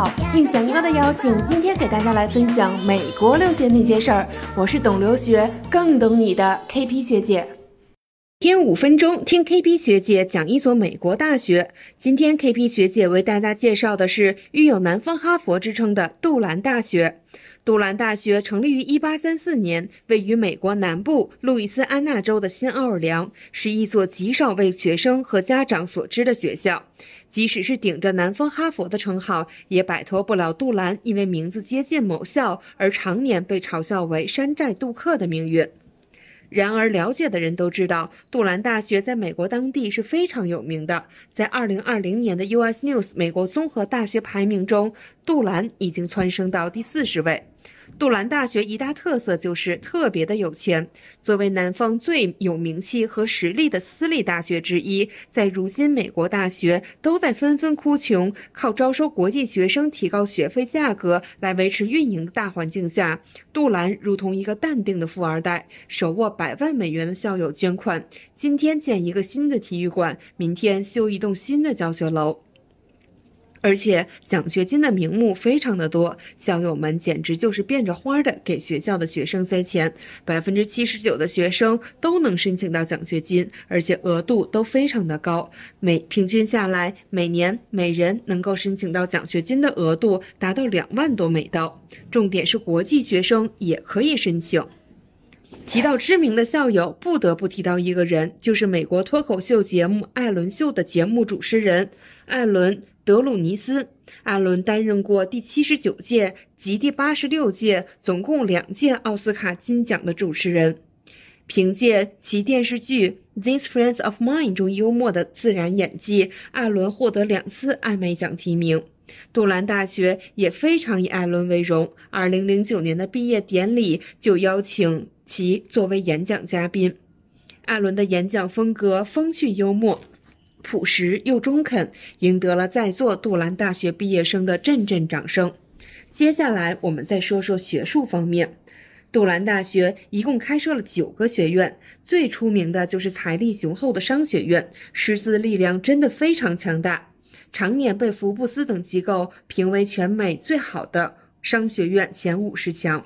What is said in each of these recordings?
好，应翔哥的邀请，今天给大家来分享美国留学那些事儿。我是懂留学更懂你的 KP 学姐。听五分钟听 KP 学姐讲一所美国大学。今天 KP 学姐为大家介绍的是育有“南方哈佛”之称的杜兰大学。杜兰大学成立于1834年，位于美国南部路易斯安那州的新奥尔良，是一所极少为学生和家长所知的学校。即使是顶着“南方哈佛”的称号，也摆脱不了杜兰因为名字接近某校而常年被嘲笑为“山寨杜克”的命运。然而，了解的人都知道，杜兰大学在美国当地是非常有名的。在2020年的 U.S. News 美国综合大学排名中，杜兰已经蹿升到第四十位。杜兰大学一大特色就是特别的有钱。作为南方最有名气和实力的私立大学之一，在如今美国大学都在纷纷哭穷、靠招收国际学生提高学费价格来维持运营的大环境下，杜兰如同一个淡定的富二代，手握百万美元的校友捐款，今天建一个新的体育馆，明天修一栋新的教学楼。而且奖学金的名目非常的多，校友们简直就是变着花的给学校的学生塞钱，百分之七十九的学生都能申请到奖学金，而且额度都非常的高，每平均下来每年每人能够申请到奖学金的额度达到两万多美刀，重点是国际学生也可以申请。提到知名的校友，不得不提到一个人，就是美国脱口秀节目《艾伦秀》的节目主持人艾伦。德鲁尼斯·艾伦担任过第七十九届及第八十六届，总共两届奥斯卡金奖的主持人。凭借其电视剧《These Friends of Mine》中幽默的自然演技，艾伦获得两次艾美奖提名。杜兰大学也非常以艾伦为荣。二零零九年的毕业典礼就邀请其作为演讲嘉宾。艾伦的演讲风格风趣幽默。朴实又中肯，赢得了在座杜兰大学毕业生的阵阵掌声。接下来，我们再说说学术方面。杜兰大学一共开设了九个学院，最出名的就是财力雄厚的商学院，师资力量真的非常强大，常年被福布斯等机构评为全美最好的商学院前五十强。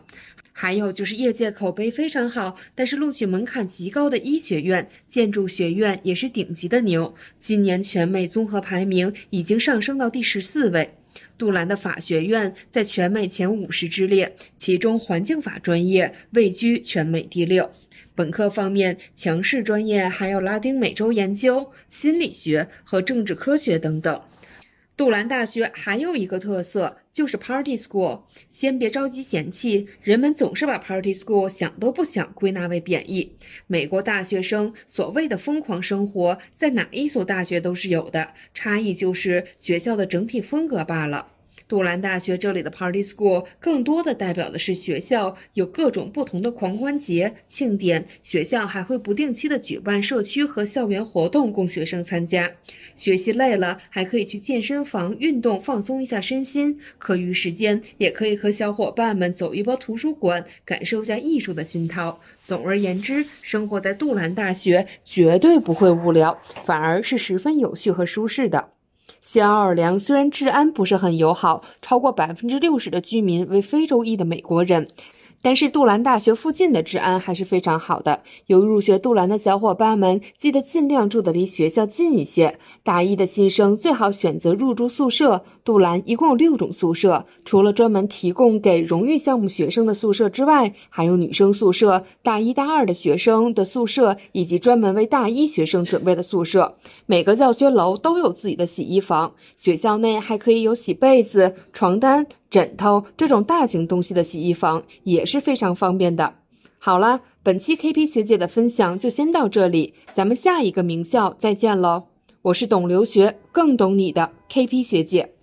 还有就是业界口碑非常好，但是录取门槛极高的医学院、建筑学院也是顶级的牛。今年全美综合排名已经上升到第十四位。杜兰的法学院在全美前五十之列，其中环境法专业位居全美第六。本科方面，强势专业还有拉丁美洲研究、心理学和政治科学等等。杜兰大学还有一个特色，就是 Party School。先别着急嫌弃，人们总是把 Party School 想都不想归纳为贬义。美国大学生所谓的疯狂生活，在哪一所大学都是有的，差异就是学校的整体风格罢了。杜兰大学这里的 Party School 更多的代表的是学校有各种不同的狂欢节庆典，学校还会不定期的举办社区和校园活动供学生参加。学习累了，还可以去健身房运动放松一下身心。课余时间也可以和小伙伴们走一波图书馆，感受一下艺术的熏陶。总而言之，生活在杜兰大学绝对不会无聊，反而是十分有趣和舒适的。新奥尔良虽然治安不是很友好，超过百分之六十的居民为非洲裔的美国人。但是杜兰大学附近的治安还是非常好的。有入学杜兰的小伙伴们，记得尽量住得离学校近一些。大一的新生最好选择入住宿舍。杜兰一共有六种宿舍，除了专门提供给荣誉项目学生的宿舍之外，还有女生宿舍、大一、大二的学生的宿舍，以及专门为大一学生准备的宿舍。每个教学楼都有自己的洗衣房，学校内还可以有洗被子、床单。枕头这种大型东西的洗衣房也是非常方便的。好了，本期 KP 学姐的分享就先到这里，咱们下一个名校再见喽！我是懂留学更懂你的 KP 学姐。